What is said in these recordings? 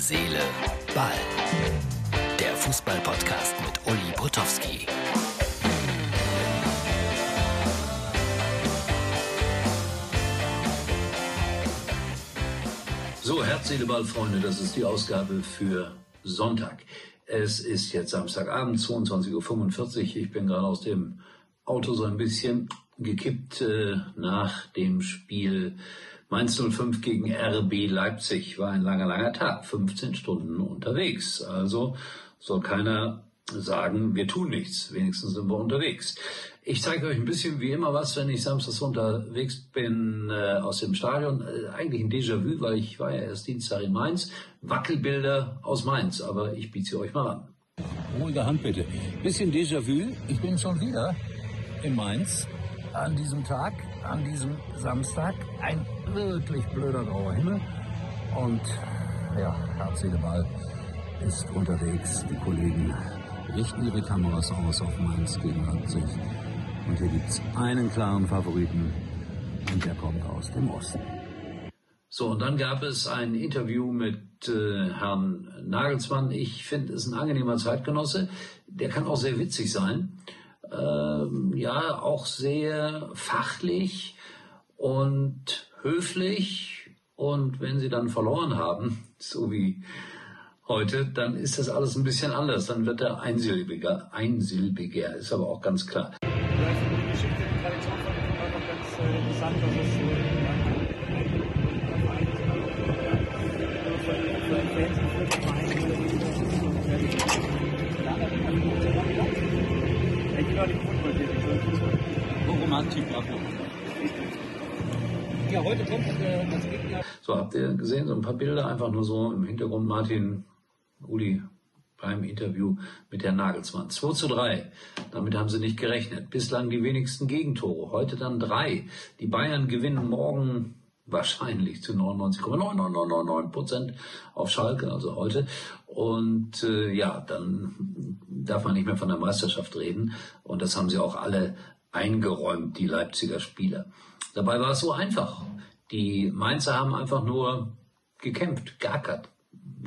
Seele, Ball. Der Fußball-Podcast mit Uli Potowski. So, Herz, Seele, Ball, Freunde, das ist die Ausgabe für Sonntag. Es ist jetzt Samstagabend, 22.45 Uhr. Ich bin gerade aus dem Auto so ein bisschen gekippt äh, nach dem Spiel Mainz 05 gegen RB Leipzig. War ein langer, langer Tag, 15 Stunden unterwegs. Also soll keiner sagen, wir tun nichts. Wenigstens sind wir unterwegs. Ich zeige euch ein bisschen wie immer was, wenn ich samstags unterwegs bin äh, aus dem Stadion. Äh, eigentlich ein Déjà-vu, weil ich war ja erst Dienstag in Mainz. Wackelbilder aus Mainz, aber ich biete sie euch mal an. Ruhige Hand bitte. Bisschen Déjà-vu. Ich bin schon wieder in Mainz an diesem Tag, an diesem Samstag. Ein wirklich blöder grauer Himmel. Und ja, Herz, Ball ist unterwegs. Die Kollegen richten ihre Kameras aus auf Mainz gegen Leipzig. Und hier gibt es einen klaren Favoriten und der kommt aus dem Osten. So, und dann gab es ein Interview mit äh, Herrn Nagelsmann. Ich finde, es ein angenehmer Zeitgenosse. Der kann auch sehr witzig sein. Ähm, ja, auch sehr fachlich und höflich. Und wenn sie dann verloren haben, so wie heute, dann ist das alles ein bisschen anders. Dann wird er einsilbiger, einsilbiger, ist aber auch ganz klar die Geschichte, die dem Club einfach ganz äh, interessant, dass es so ja, heute kommt äh, Gegner. So, habt ihr gesehen, so ein paar Bilder, einfach nur so im Hintergrund Martin, Uli, beim Interview mit Herrn Nagelsmann. 2 zu 3. Damit haben sie nicht gerechnet. Bislang die wenigsten Gegentore. Heute dann drei. Die Bayern gewinnen morgen wahrscheinlich zu 99,9999 Prozent auf Schalke, also heute. Und äh, ja, dann darf man nicht mehr von der Meisterschaft reden. Und das haben sie auch alle eingeräumt, die Leipziger Spieler. Dabei war es so einfach. Die Mainzer haben einfach nur gekämpft, geackert,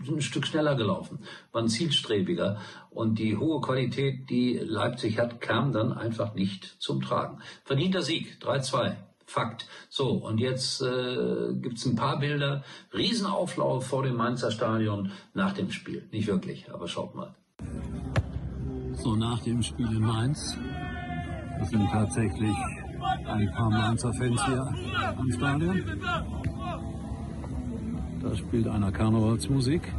ein Stück schneller gelaufen, waren zielstrebiger und die hohe Qualität, die Leipzig hat, kam dann einfach nicht zum Tragen. Verdienter Sieg, 3-2. Fakt. So, und jetzt äh, gibt ein paar Bilder. Riesenauflauf vor dem Mainzer Stadion nach dem Spiel. Nicht wirklich, aber schaut mal. So, nach dem Spiel in Mainz es sind tatsächlich ein paar Mainzer Fans hier am Stadion. Da spielt einer Karnevalsmusik.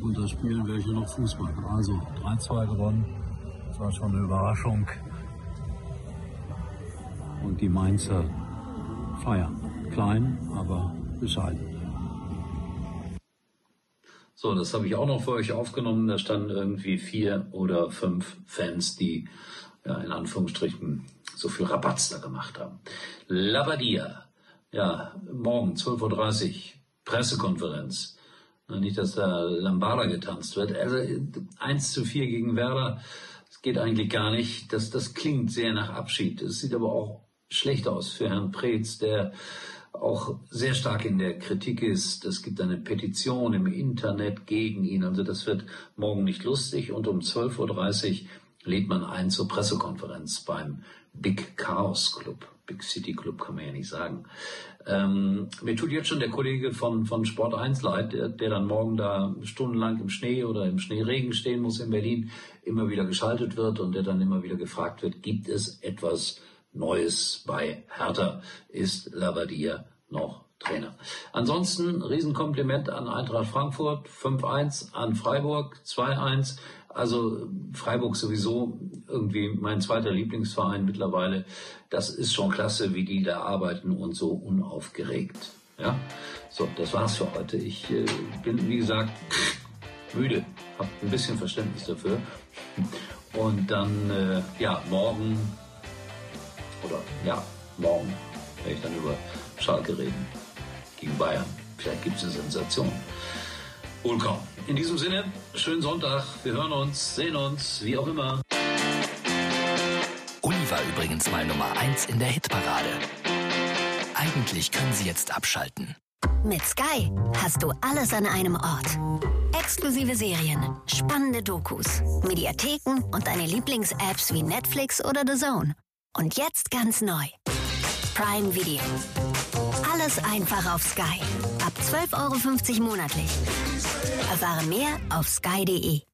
Und da spielen welche noch Fußball. Also 3-2 gewonnen. Das war schon eine Überraschung. Die Mainzer feiern. Klein, aber bescheiden. So, das habe ich auch noch für euch aufgenommen. Da standen irgendwie vier oder fünf Fans, die ja, in Anführungsstrichen so viel Rabatz da gemacht haben. Labadia ja, morgen 12.30 Uhr, Pressekonferenz. Nicht, dass da Lambada getanzt wird. Also 1 zu 4 gegen Werder, das geht eigentlich gar nicht. Das, das klingt sehr nach Abschied. Es sieht aber auch schlecht aus für Herrn Preetz, der auch sehr stark in der Kritik ist. Es gibt eine Petition im Internet gegen ihn. Also das wird morgen nicht lustig. Und um 12.30 Uhr lädt man ein zur Pressekonferenz beim Big Chaos Club. Big City Club kann man ja nicht sagen. Ähm, mir tut jetzt schon der Kollege von, von Sport 1 leid, der, der dann morgen da stundenlang im Schnee oder im Schneeregen stehen muss in Berlin, immer wieder geschaltet wird und der dann immer wieder gefragt wird, gibt es etwas Neues bei Hertha? Ist Labadia noch Trainer. Ansonsten Riesenkompliment an Eintracht Frankfurt, 5-1, an Freiburg, 2-1. Also Freiburg sowieso irgendwie mein zweiter Lieblingsverein mittlerweile. Das ist schon klasse, wie die da arbeiten und so unaufgeregt. Ja, so, das war's für heute. Ich äh, bin, wie gesagt, müde, habe ein bisschen Verständnis dafür. Und dann, äh, ja, morgen, oder ja, morgen werde ich dann über Schalke reden gegen Bayern. Vielleicht gibt es eine Sensation. Kaum. In diesem Sinne, schönen Sonntag. Wir hören uns, sehen uns, wie auch immer. Uli war übrigens mal Nummer 1 in der Hitparade. Eigentlich können Sie jetzt abschalten. Mit Sky hast du alles an einem Ort. Exklusive Serien, spannende Dokus, Mediatheken und deine Lieblings-Apps wie Netflix oder The Zone. Und jetzt ganz neu. Prime Video. Alles einfach auf Sky. Ab 12,50 Euro monatlich. Erfahre mehr auf sky.de.